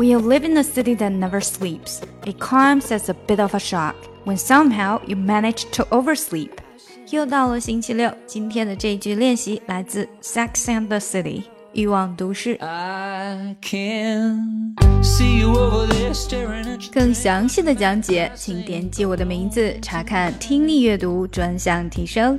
you live in a city that never sleeps, it comes as a bit of a shock when somehow you manage to oversleep. 又到了星期六，今天的这句练习来自《Sex and the City》欲望都市。更详细的讲解，请点击我的名字查看听力阅读专项提升。